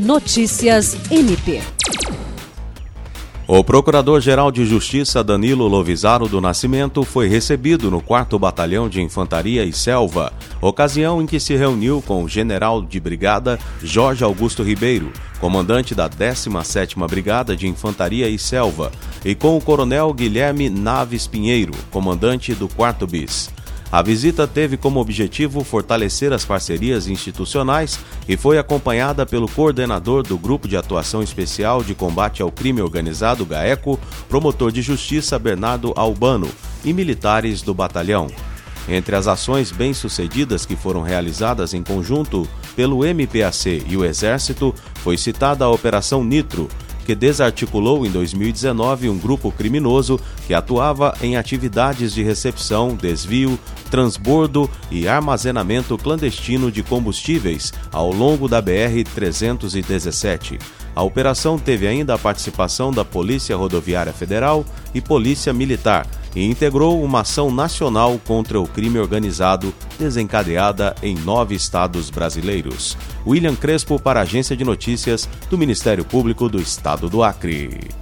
Notícias MP. O Procurador-Geral de Justiça Danilo Lovisaro do Nascimento foi recebido no 4 Batalhão de Infantaria e Selva, ocasião em que se reuniu com o General de Brigada Jorge Augusto Ribeiro, comandante da 17ª Brigada de Infantaria e Selva, e com o Coronel Guilherme Naves Pinheiro, comandante do 4 BIS. A visita teve como objetivo fortalecer as parcerias institucionais e foi acompanhada pelo coordenador do Grupo de Atuação Especial de Combate ao Crime Organizado, GAECO, promotor de justiça Bernardo Albano e militares do batalhão. Entre as ações bem-sucedidas que foram realizadas em conjunto pelo MPAC e o Exército, foi citada a Operação Nitro, que desarticulou em 2019 um grupo criminoso que atuava em atividades de recepção, desvio, transbordo e armazenamento clandestino de combustíveis ao longo da BR-317. A operação teve ainda a participação da Polícia Rodoviária Federal e Polícia Militar e integrou uma ação nacional contra o crime organizado desencadeada em nove estados brasileiros. William Crespo para a Agência de Notícias do Ministério Público do Estado do Acre.